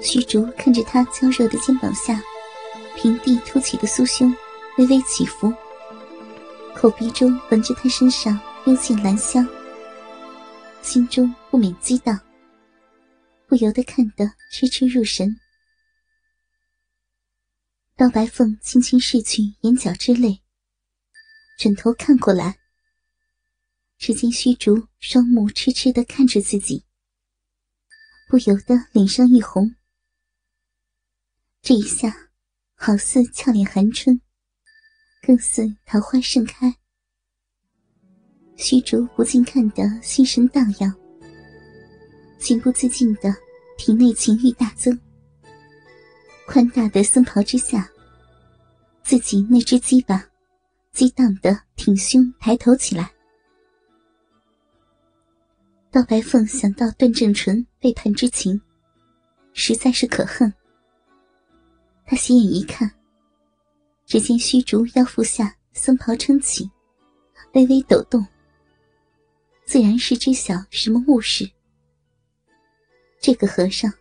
虚竹看着他娇弱的肩膀下，平地凸起的酥胸微微起伏，口鼻中闻着他身上幽静兰香，心中不免激荡，不由得看得痴痴入神。刀白凤轻轻拭去眼角之泪，转头看过来，只见虚竹双目痴痴的看着自己，不由得脸上一红。这一下，好似俏脸含春，更似桃花盛开。虚竹不禁看得心神荡漾，情不自禁的体内情欲大增。宽大的僧袍之下，自己那只鸡巴激荡的挺胸抬头起来。刀白凤想到段正淳背叛之情，实在是可恨。他斜眼一看，只见虚竹腰腹下僧袍撑起，微微抖动，自然是知晓什么物事。这个和尚。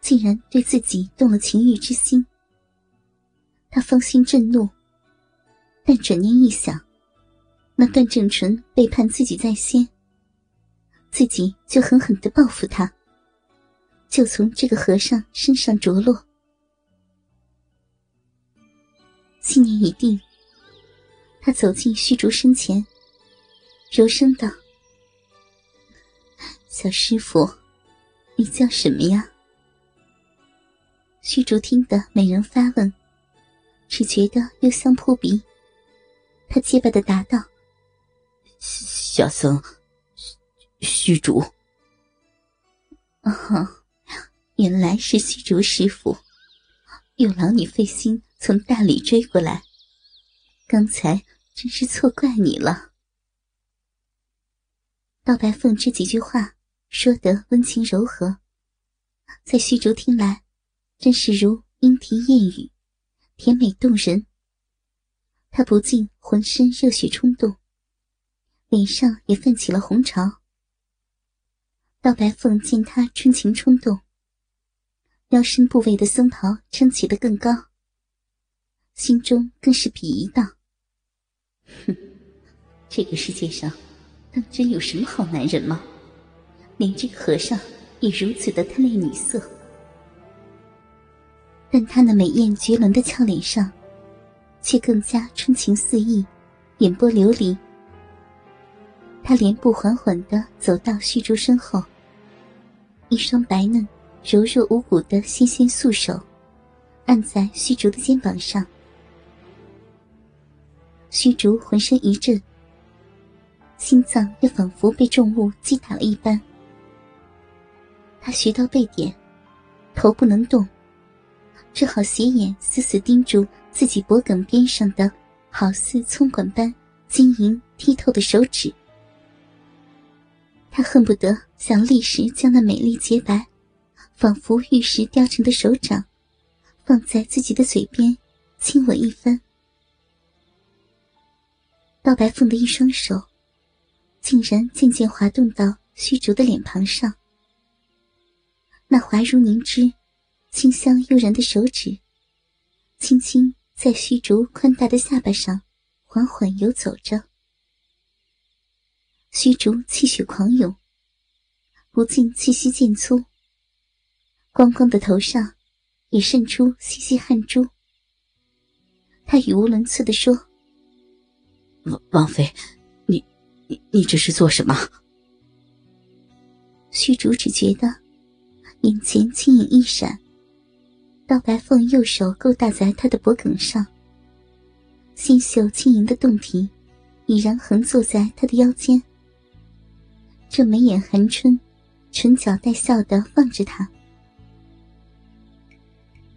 竟然对自己动了情欲之心，他芳心震怒，但转念一想，那段正淳背叛自己在先，自己就狠狠的报复他，就从这个和尚身上着落。信念已定，他走进虚竹身前，柔声道：“小师傅，你叫什么呀？”虚竹听得美人发问，只觉得幽香扑鼻。他结巴的答道：“小僧，虚竹。”哦，原来是虚竹师傅，有劳你费心从大理追过来，刚才真是错怪你了。道白凤这几句话说得温情柔和，在虚竹听来。真是如莺啼燕语，甜美动人。他不禁浑身热血冲动，脸上也泛起了红潮。道白凤见他春情冲动，腰身部位的僧袍撑起的更高，心中更是鄙夷道：“哼，这个世界上，当真有什么好男人吗？连这个和尚也如此的贪恋女色。”但他那美艳绝伦的俏脸上，却更加春情四溢，眼波流离。他连步缓缓的走到虚竹身后，一双白嫩、柔弱无骨的纤纤素手，按在虚竹的肩膀上。虚竹浑身一震，心脏又仿佛被重物击打了一般。他学到背点，头不能动。只好斜眼死死盯住自己脖颈边上的，好似葱管般晶莹剔透的手指。他恨不得想立时将那美丽洁白、仿佛玉石雕成的手掌，放在自己的嘴边亲吻一番。刀白凤的一双手，竟然渐渐滑动到虚竹的脸庞上，那滑如凝脂。清香悠然的手指，轻轻在虚竹宽大的下巴上缓缓游走着。虚竹气血狂涌，不禁气息渐粗，光光的头上也渗出细细汗珠。他语无伦次的说：“王王妃，你你你这是做什么？”虚竹只觉得眼前轻影一闪。刀白凤右手勾搭在他的脖颈上，纤秀轻盈的胴体已然横坐在他的腰间，这眉眼含春，唇角带笑的望着他。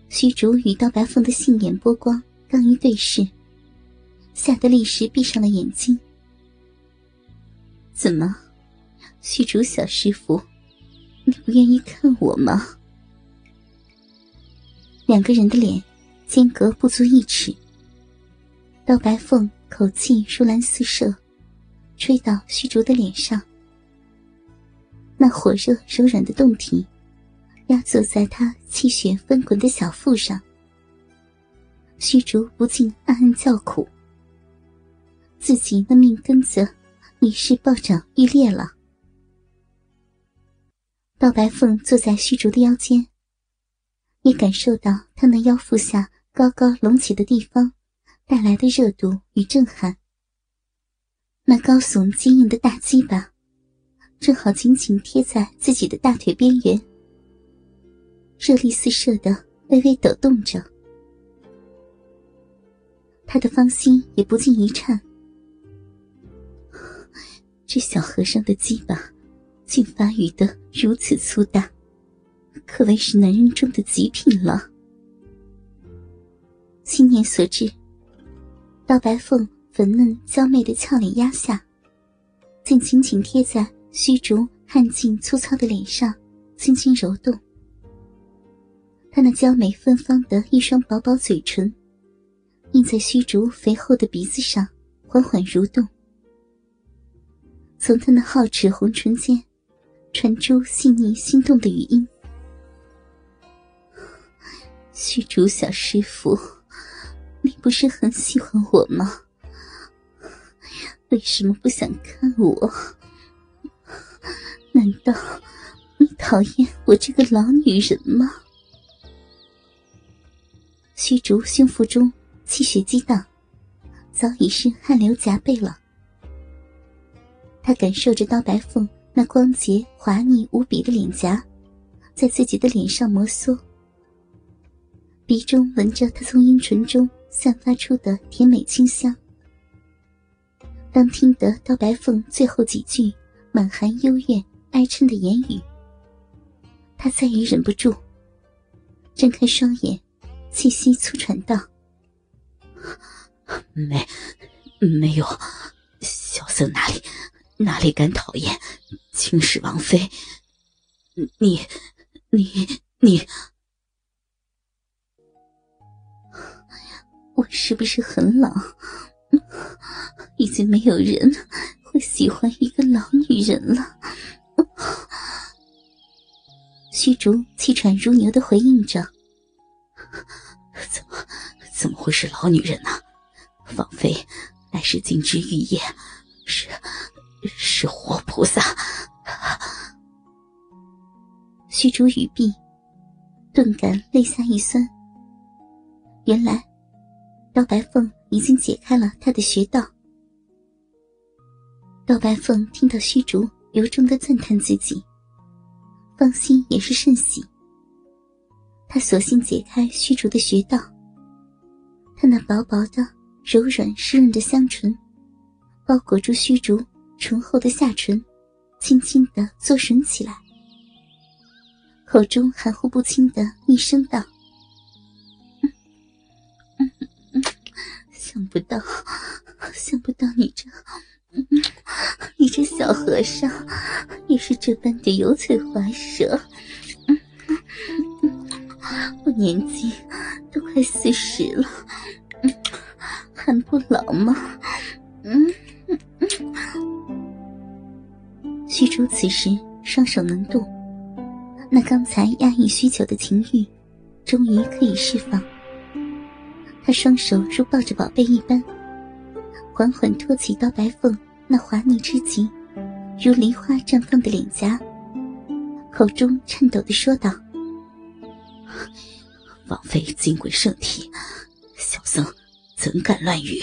虚竹与刀白凤的杏眼波光刚一对视，吓得立时闭上了眼睛。怎么，虚竹小师傅，你不愿意看我吗？两个人的脸间隔不足一尺。刀白凤口气如兰似射，吹到虚竹的脸上。那火热柔软的胴体压坐在他气血翻滚的小腹上，虚竹不禁暗暗叫苦。自己那命根子已是暴涨欲裂了。道白凤坐在虚竹的腰间，也感受到他那腰腹下高高隆起的地方带来的热度与震撼。那高耸坚硬的大鸡巴，正好紧紧贴在自己的大腿边缘，热力四射的微微抖动着。他的芳心也不禁一颤，这小和尚的鸡巴。竟发育的如此粗大，可谓是男人中的极品了。心念所致，刀白凤粉嫩娇媚的俏脸压下，竟紧紧贴在虚竹汗劲粗糙的脸上，轻轻揉动。他那娇美芬芳的一双薄薄嘴唇，印在虚竹肥厚的鼻子上，缓缓蠕动。从他那皓齿红唇间。传出细腻心动的语音：“虚竹小师傅，你不是很喜欢我吗？为什么不想看我？难道你讨厌我这个老女人吗？”虚竹胸腹中气血激荡，早已是汗流浃背了。他感受着刀白凤。那光洁滑腻无比的脸颊，在自己的脸上摩挲，鼻中闻着他从阴唇中散发出的甜美清香。当听得刀白凤最后几句满含幽怨哀嗔的言语，他再也忍不住，睁开双眼，气息粗喘道：“没，没有，小僧哪里？”哪里敢讨厌青史王妃？你、你、你，我是不是很老？已经没有人会喜欢一个老女人了。虚竹气喘如牛的回应着：“ 怎么怎么会是老女人呢？王妃乃是金枝玉叶，是。”是活菩萨。虚竹语毕，顿感肋下一酸。原来，刀白凤已经解开了他的穴道。刀白凤听到虚竹由衷的赞叹自己，芳心也是甚喜。他索性解开虚竹的穴道，他那薄薄的、柔软湿润的香唇，包裹住虚竹。醇厚的下唇，轻轻的作吮起来，口中含糊不清的一声道：“嗯嗯想不到，想不到你这，你这小和尚也是这般的油嘴滑舌。我年纪都快四十了，还不老吗？”嗯。虚竹此时双手能动，那刚才压抑许久的情欲，终于可以释放。他双手如抱着宝贝一般，缓缓托起刀白凤那滑腻之极、如梨花绽放的脸颊，口中颤抖的说道：“王妃金贵圣体，小僧怎敢乱语？”